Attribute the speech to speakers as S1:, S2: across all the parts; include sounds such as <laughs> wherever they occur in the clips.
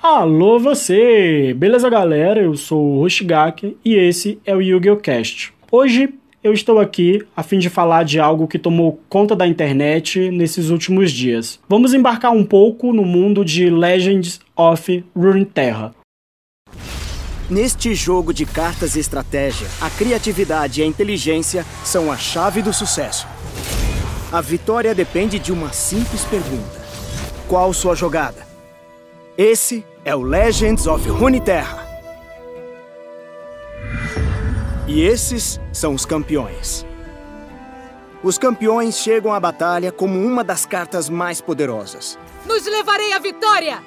S1: Alô você! Beleza galera? Eu sou o Hoshigaki e esse é o Yu-Gi-Oh! Cast. Hoje eu estou aqui a fim de falar de algo que tomou conta da internet nesses últimos dias. Vamos embarcar um pouco no mundo de Legends of Runeterra.
S2: Neste jogo de cartas e estratégia, a criatividade e a inteligência são a chave do sucesso. A vitória depende de uma simples pergunta: Qual sua jogada? Esse é o Legends of Runeterra. E esses são os campeões. Os campeões chegam à batalha como uma das cartas mais poderosas.
S3: Nos levarei à vitória!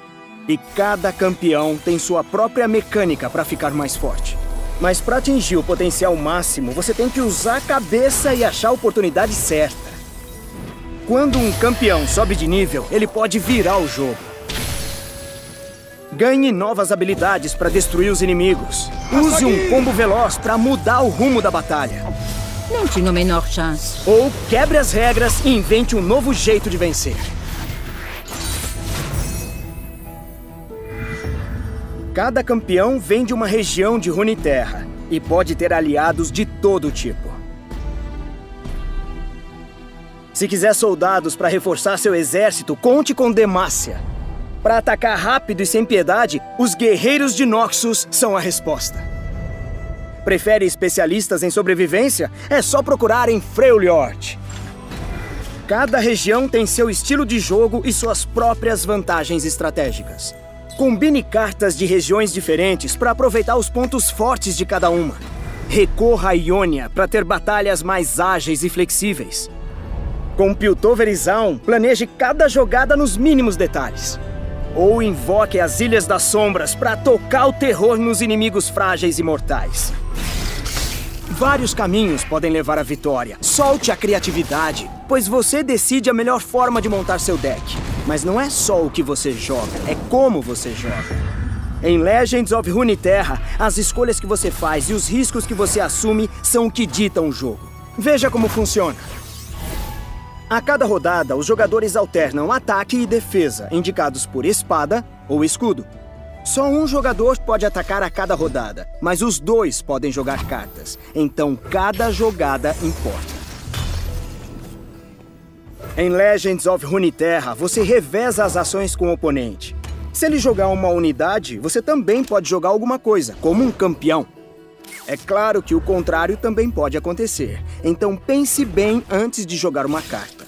S2: E cada campeão tem sua própria mecânica para ficar mais forte. Mas para atingir o potencial máximo, você tem que usar a cabeça e achar a oportunidade certa. Quando um campeão sobe de nível, ele pode virar o jogo. Ganhe novas habilidades para destruir os inimigos. Use um combo veloz para mudar o rumo da batalha.
S3: Não tinha a menor chance.
S2: Ou quebre as regras e invente um novo jeito de vencer. Cada campeão vem de uma região de Runeterra e pode ter aliados de todo tipo. Se quiser soldados para reforçar seu exército, conte com Demacia. Para atacar rápido e sem piedade, os guerreiros de Noxus são a resposta. Prefere especialistas em sobrevivência? É só procurar em Freljord. Cada região tem seu estilo de jogo e suas próprias vantagens estratégicas. Combine cartas de regiões diferentes para aproveitar os pontos fortes de cada uma. Recorra a Ionia para ter batalhas mais ágeis e flexíveis. Com Piltoverizão, planeje cada jogada nos mínimos detalhes. Ou invoque as Ilhas das Sombras para tocar o terror nos inimigos frágeis e mortais. Vários caminhos podem levar à vitória. Solte a criatividade, pois você decide a melhor forma de montar seu deck. Mas não é só o que você joga, é como você joga. Em Legends of Runeterra, as escolhas que você faz e os riscos que você assume são o que ditam o jogo. Veja como funciona. A cada rodada, os jogadores alternam ataque e defesa, indicados por espada ou escudo. Só um jogador pode atacar a cada rodada, mas os dois podem jogar cartas. Então cada jogada importa. Em Legends of Runeterra, você reveza as ações com o oponente. Se ele jogar uma unidade, você também pode jogar alguma coisa, como um campeão. É claro que o contrário também pode acontecer, então pense bem antes de jogar uma carta.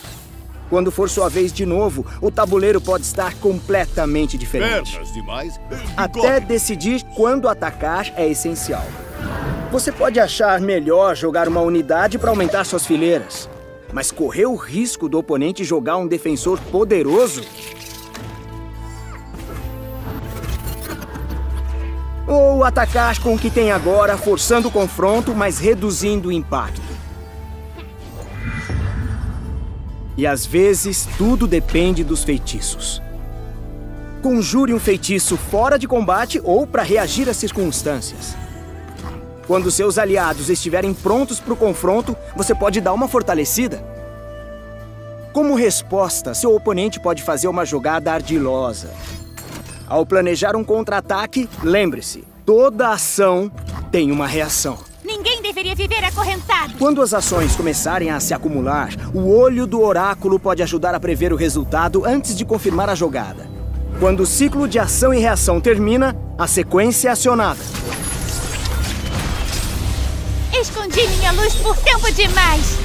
S2: Quando for sua vez de novo, o tabuleiro pode estar completamente diferente.
S4: demais.
S2: Até decidir quando atacar é essencial. Você pode achar melhor jogar uma unidade para aumentar suas fileiras, mas correr o risco do oponente jogar um defensor poderoso Ou atacar com o que tem agora, forçando o confronto, mas reduzindo o impacto. E às vezes, tudo depende dos feitiços. Conjure um feitiço fora de combate ou para reagir às circunstâncias. Quando seus aliados estiverem prontos para o confronto, você pode dar uma fortalecida. Como resposta, seu oponente pode fazer uma jogada ardilosa, ao planejar um contra-ataque, lembre-se, toda ação tem uma reação.
S3: Deveria viver acorrentado.
S2: Quando as ações começarem a se acumular, o olho do oráculo pode ajudar a prever o resultado antes de confirmar a jogada. Quando o ciclo de ação e reação termina, a sequência é acionada.
S3: Escondi minha luz por tempo demais.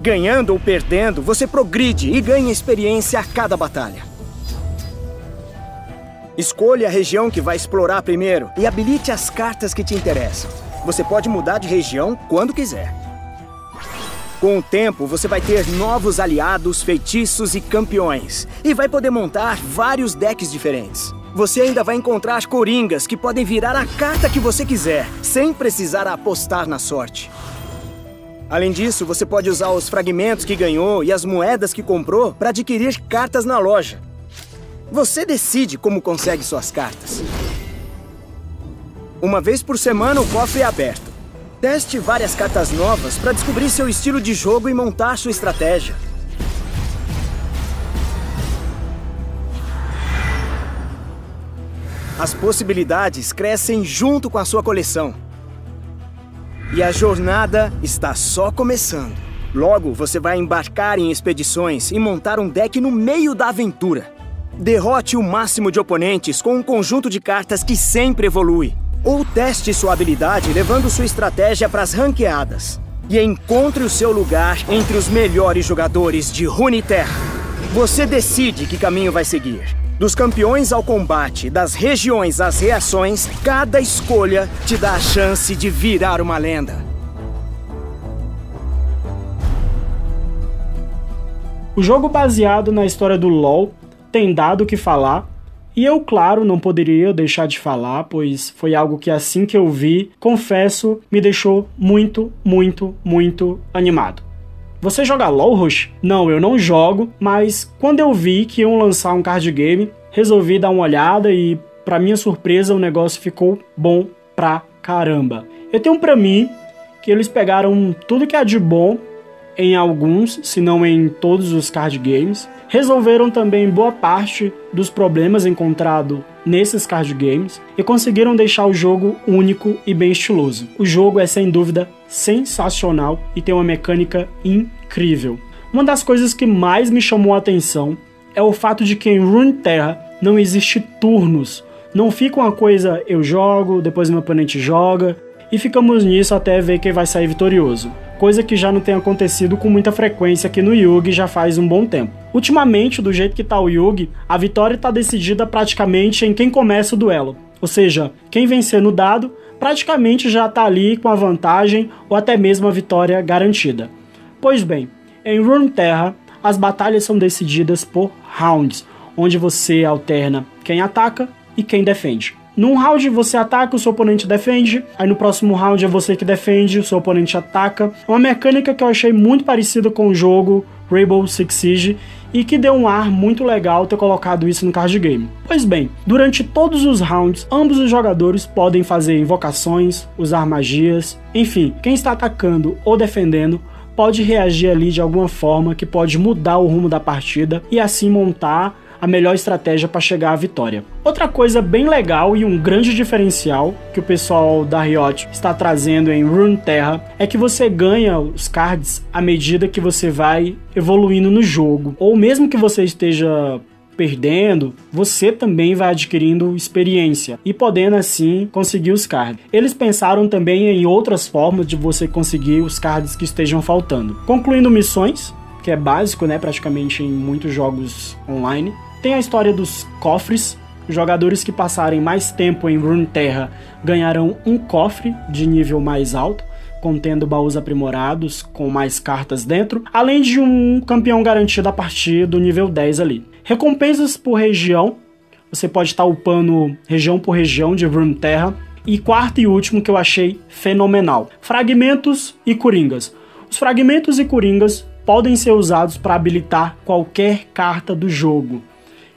S2: Ganhando ou perdendo, você progride e ganha experiência a cada batalha. Escolha a região que vai explorar primeiro e habilite as cartas que te interessam. Você pode mudar de região quando quiser. Com o tempo, você vai ter novos aliados, feitiços e campeões. E vai poder montar vários decks diferentes. você ainda vai encontrar coringas que podem virar a carta que você quiser, sem precisar apostar na sorte. Além disso, você pode usar os fragmentos que ganhou e as moedas que comprou para adquirir cartas na loja. Você decide como consegue suas cartas. Uma vez por semana, o cofre é aberto. Teste várias cartas novas para descobrir seu estilo de jogo e montar sua estratégia. As possibilidades crescem junto com a sua coleção. E a jornada está só começando. Logo, você vai embarcar em expedições e montar um deck no meio da aventura. Derrote o máximo de oponentes com um conjunto de cartas que sempre evolui. Ou teste sua habilidade levando sua estratégia para as ranqueadas. E encontre o seu lugar entre os melhores jogadores de Runeterra. Você decide que caminho vai seguir. Dos campeões ao combate, das regiões às reações, cada escolha te dá a chance de virar uma lenda.
S1: O jogo baseado na história do LoL tem dado o que falar, e eu, claro, não poderia deixar de falar, pois foi algo que assim que eu vi, confesso, me deixou muito, muito, muito animado. Você joga LoL, Rush? Não, eu não jogo, mas quando eu vi que iam lançar um card game, resolvi dar uma olhada e, para minha surpresa, o negócio ficou bom pra caramba. Eu tenho para mim que eles pegaram tudo que é de bom em alguns, se não em todos os card games. Resolveram também boa parte dos problemas encontrados nesses card games e conseguiram deixar o jogo único e bem estiloso. O jogo é sem dúvida sensacional e tem uma mecânica incrível. Uma das coisas que mais me chamou a atenção é o fato de que em Runeterra não existe turnos. Não fica uma coisa eu jogo, depois meu oponente joga, e ficamos nisso até ver quem vai sair vitorioso. Coisa que já não tem acontecido com muita frequência aqui no Yugi já faz um bom tempo. Ultimamente, do jeito que tá o Yugi, a vitória tá decidida praticamente em quem começa o duelo. Ou seja, quem vencer no dado praticamente já tá ali com a vantagem ou até mesmo a vitória garantida. Pois bem, em Runeterra, as batalhas são decididas por rounds, onde você alterna quem ataca e quem defende. Num round você ataca, o seu oponente defende. Aí no próximo round é você que defende, o seu oponente ataca. É uma mecânica que eu achei muito parecida com o jogo Rainbow Six Siege e que deu um ar muito legal ter colocado isso no card game. Pois bem, durante todos os rounds, ambos os jogadores podem fazer invocações, usar magias, enfim, quem está atacando ou defendendo pode reagir ali de alguma forma que pode mudar o rumo da partida e assim montar a melhor estratégia para chegar à vitória. Outra coisa bem legal e um grande diferencial que o pessoal da Riot está trazendo em Runeterra é que você ganha os cards à medida que você vai evoluindo no jogo, ou mesmo que você esteja perdendo, você também vai adquirindo experiência e podendo assim conseguir os cards. Eles pensaram também em outras formas de você conseguir os cards que estejam faltando. Concluindo missões, que é básico, né, praticamente em muitos jogos online. Tem a história dos cofres. Jogadores que passarem mais tempo em Runeterra ganharão um cofre de nível mais alto, contendo baús aprimorados com mais cartas dentro, além de um campeão garantido a partir do nível 10 ali. Recompensas por região. Você pode estar upando região por região de Runeterra. E quarto e último que eu achei fenomenal: fragmentos e coringas. Os fragmentos e coringas podem ser usados para habilitar qualquer carta do jogo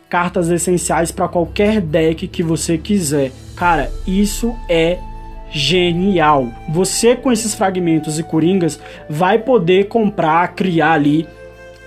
S1: cartas essenciais para qualquer deck que você quiser. Cara, isso é genial. Você com esses fragmentos e coringas vai poder comprar, criar ali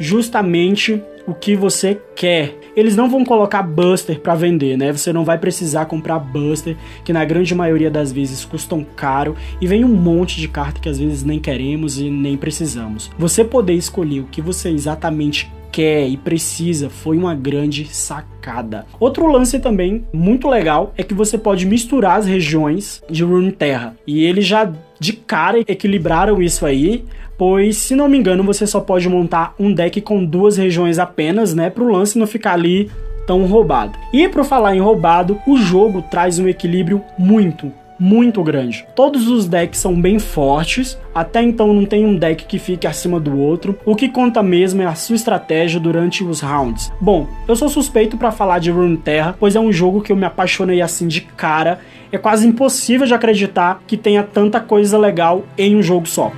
S1: justamente o que você quer. Eles não vão colocar Buster para vender, né? Você não vai precisar comprar Buster, que na grande maioria das vezes custam caro e vem um monte de carta que às vezes nem queremos e nem precisamos. Você poder escolher o que você exatamente quer e precisa foi uma grande sacada. Outro lance também muito legal é que você pode misturar as regiões de Runeterra e eles já de cara equilibraram isso aí, pois se não me engano você só pode montar um deck com duas regiões apenas, né, para o lance não ficar ali tão roubado. E para falar em roubado, o jogo traz um equilíbrio muito, muito grande. Todos os decks são bem fortes, até então não tem um deck que fique acima do outro. O que conta mesmo é a sua estratégia durante os rounds. Bom, eu sou suspeito para falar de Runeterra, pois é um jogo que eu me apaixonei assim de cara. É quase impossível de acreditar que tenha tanta coisa legal em um jogo só.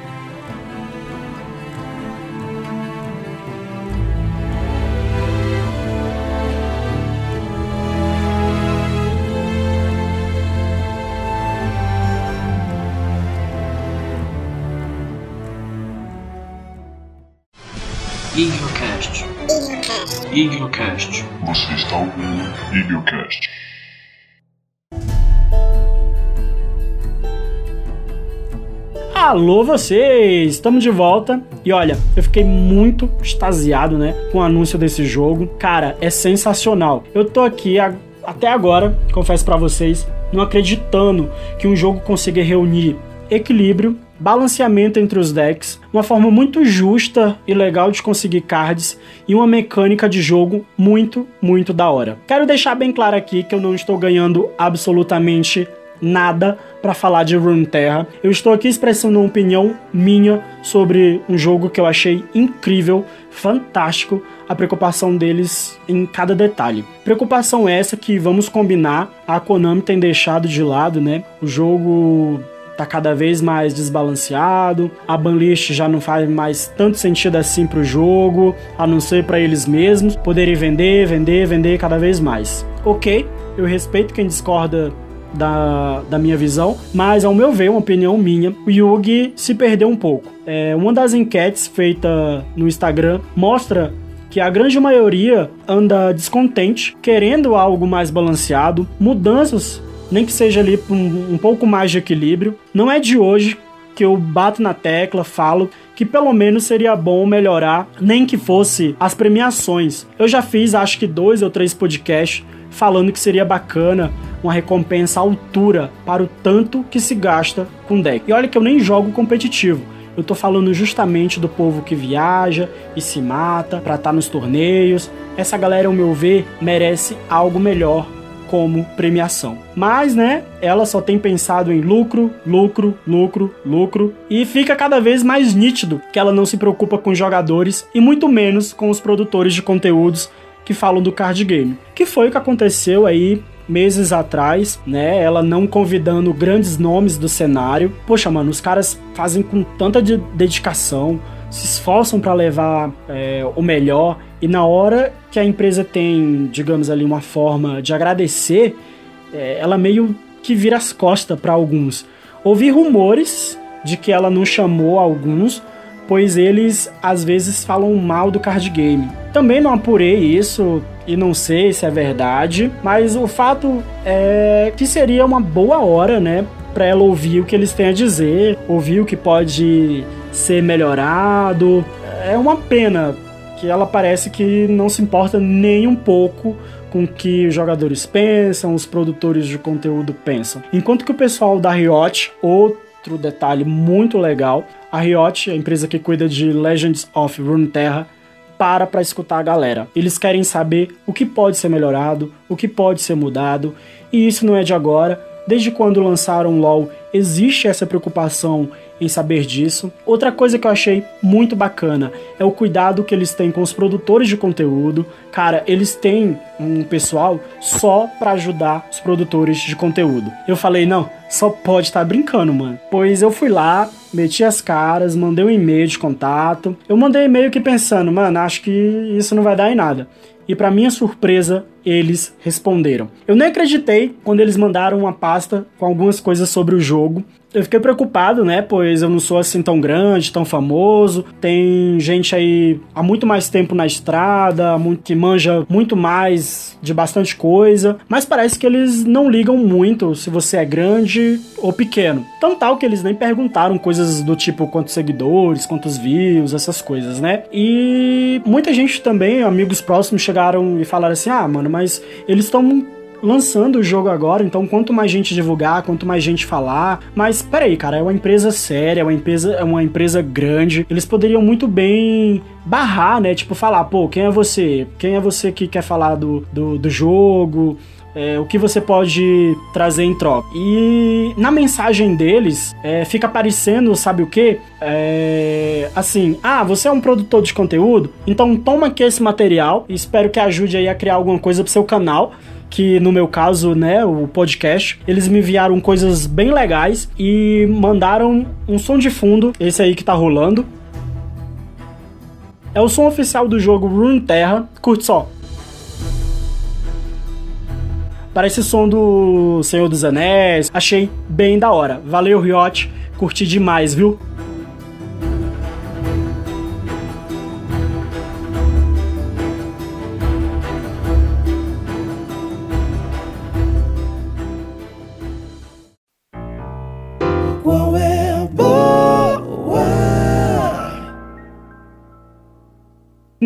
S4: Iglocast. Iglocast.
S5: Você está ouvindo Iglocast.
S1: Alô vocês! Estamos de volta e olha, eu fiquei muito extasiado, né, com o anúncio desse jogo. Cara, é sensacional. Eu tô aqui a, até agora, confesso para vocês, não acreditando que um jogo consiga reunir equilíbrio, balanceamento entre os decks, uma forma muito justa e legal de conseguir cards e uma mecânica de jogo muito, muito da hora. Quero deixar bem claro aqui que eu não estou ganhando absolutamente nada para falar de Runeterra. Eu estou aqui expressando uma opinião minha sobre um jogo que eu achei incrível, fantástico, a preocupação deles em cada detalhe. Preocupação essa que vamos combinar, a Konami tem deixado de lado, né? O jogo tá cada vez mais desbalanceado, a banlist já não faz mais tanto sentido assim pro jogo, a não ser para eles mesmos poderem vender, vender, vender cada vez mais. Ok, eu respeito quem discorda da, da minha visão, mas ao meu ver, uma opinião minha, o Yugi se perdeu um pouco. É, uma das enquetes feita no Instagram mostra que a grande maioria anda descontente, querendo algo mais balanceado, mudanças nem que seja ali um, um pouco mais de equilíbrio. Não é de hoje que eu bato na tecla, falo que pelo menos seria bom melhorar, nem que fosse as premiações. Eu já fiz acho que dois ou três podcasts falando que seria bacana uma recompensa à altura para o tanto que se gasta com deck. E olha que eu nem jogo competitivo. Eu tô falando justamente do povo que viaja e se mata para estar tá nos torneios. Essa galera, ao meu ver, merece algo melhor como premiação. Mas, né, ela só tem pensado em lucro, lucro, lucro, lucro e fica cada vez mais nítido que ela não se preocupa com jogadores e muito menos com os produtores de conteúdos que falam do card game. Que foi o que aconteceu aí meses atrás, né? Ela não convidando grandes nomes do cenário. Poxa, mano, os caras fazem com tanta de dedicação, se esforçam para levar é, o melhor e na hora que a empresa tem, digamos ali, uma forma de agradecer, é, ela meio que vira as costas para alguns. Ouvi rumores de que ela não chamou alguns, pois eles às vezes falam mal do card game. Também não apurei isso e não sei se é verdade, mas o fato é que seria uma boa hora, né, para ela ouvir o que eles têm a dizer, ouvir o que pode ser melhorado. É uma pena que ela parece que não se importa nem um pouco com o que os jogadores pensam, os produtores de conteúdo pensam. Enquanto que o pessoal da Riot, outro detalhe muito legal, a Riot, a empresa que cuida de Legends of Runeterra, para para escutar a galera. Eles querem saber o que pode ser melhorado, o que pode ser mudado, e isso não é de agora. Desde quando lançaram LoL, existe essa preocupação em saber disso. Outra coisa que eu achei muito bacana é o cuidado que eles têm com os produtores de conteúdo. Cara, eles têm um pessoal só para ajudar os produtores de conteúdo. Eu falei, não, só pode estar tá brincando, mano. Pois eu fui lá, meti as caras, mandei um e-mail de contato. Eu mandei e-mail que pensando, mano, acho que isso não vai dar em nada. E para minha surpresa, eles responderam. Eu nem acreditei quando eles mandaram uma pasta com algumas coisas sobre o jogo eu fiquei preocupado, né? Pois eu não sou assim tão grande, tão famoso. Tem gente aí há muito mais tempo na estrada, que manja muito mais de bastante coisa. Mas parece que eles não ligam muito se você é grande ou pequeno. Tão tal que eles nem perguntaram coisas do tipo quantos seguidores, quantos views, essas coisas, né? E muita gente também, amigos próximos, chegaram e falaram assim: ah, mano, mas eles estão lançando o jogo agora, então quanto mais gente divulgar, quanto mais gente falar. Mas peraí, cara, é uma empresa séria, é uma empresa, é uma empresa grande. Eles poderiam muito bem barrar, né? Tipo, falar, pô, quem é você? Quem é você que quer falar do, do, do jogo? é, o que você pode trazer em troca. E na mensagem deles é, fica aparecendo, sabe o que? É, assim, ah, você é um produtor de conteúdo, então toma aqui esse material e espero que ajude aí a criar alguma coisa pro seu canal que no meu caso, né, o podcast, eles me enviaram coisas bem legais e mandaram um som de fundo, esse aí que tá rolando. É o som oficial do jogo Rune Terra, curte só. Parece som do Senhor dos Anéis. Achei bem da hora. Valeu, Riot. Curti demais, viu?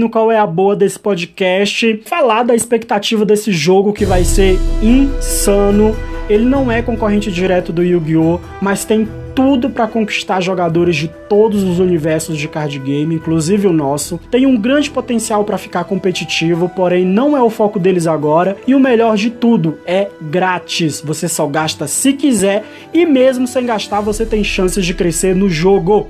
S1: No qual é a boa desse podcast, falar da expectativa desse jogo que vai ser insano. Ele não é concorrente direto do Yu-Gi-Oh, mas tem tudo para conquistar jogadores de todos os universos de card game, inclusive o nosso. Tem um grande potencial para ficar competitivo, porém não é o foco deles agora. E o melhor de tudo, é grátis. Você só gasta se quiser e mesmo sem gastar você tem chances de crescer no jogo.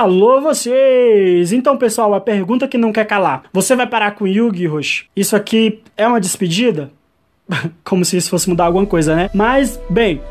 S1: Alô vocês! Então, pessoal, a pergunta que não quer calar. Você vai parar com Yugi, Roshi? Isso aqui é uma despedida? <laughs> Como se isso fosse mudar alguma coisa, né? Mas, bem,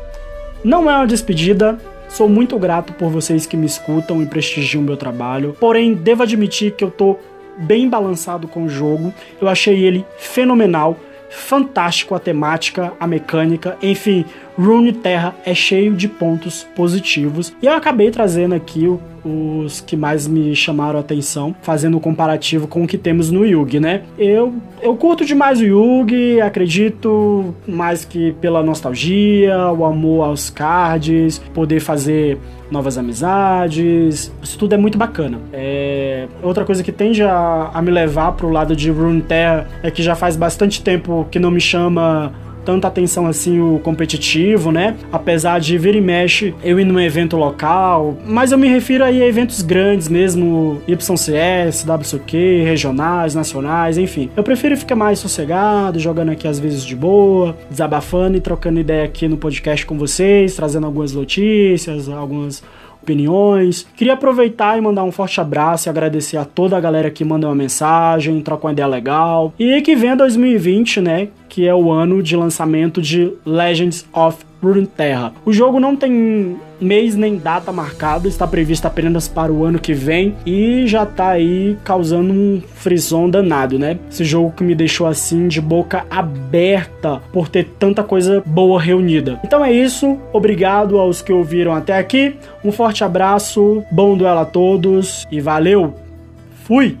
S1: não é uma despedida. Sou muito grato por vocês que me escutam e prestigiam o meu trabalho. Porém, devo admitir que eu tô bem balançado com o jogo. Eu achei ele fenomenal fantástico a temática, a mecânica, enfim, Rune Terra é cheio de pontos positivos. E eu acabei trazendo aqui o, os que mais me chamaram a atenção, fazendo um comparativo com o que temos no Yugi, né? Eu, eu curto demais o Yugi, acredito mais que pela nostalgia, o amor aos cards, poder fazer novas amizades, isso tudo é muito bacana. É... Outra coisa que tende a, a me levar pro lado de Runeterra é que já faz bastante tempo que não me chama tanta atenção assim o competitivo, né? Apesar de vir e mexe eu ir num evento local, mas eu me refiro aí a eventos grandes mesmo, YCS, WCQ, regionais, nacionais, enfim. Eu prefiro ficar mais sossegado, jogando aqui às vezes de boa, desabafando e trocando ideia aqui no podcast com vocês, trazendo algumas notícias, algumas opiniões. Queria aproveitar e mandar um forte abraço e agradecer a toda a galera que manda uma mensagem, troca uma ideia legal. E que venha 2020, né? Que é o ano de lançamento de Legends of Runeterra. O jogo não tem mês nem data marcada, está previsto apenas para o ano que vem e já tá aí causando um frisson danado, né? Esse jogo que me deixou assim de boca aberta por ter tanta coisa boa reunida. Então é isso, obrigado aos que ouviram até aqui. Um forte abraço, bom duelo a todos e valeu. Fui.